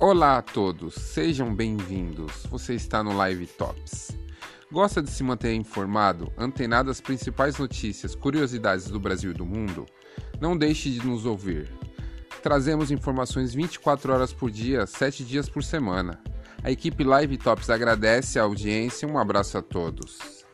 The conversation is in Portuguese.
Olá a todos, sejam bem-vindos. Você está no Live Tops. Gosta de se manter informado, antenado às principais notícias, curiosidades do Brasil e do mundo? Não deixe de nos ouvir. Trazemos informações 24 horas por dia, 7 dias por semana. A equipe Live Tops agradece a audiência um abraço a todos.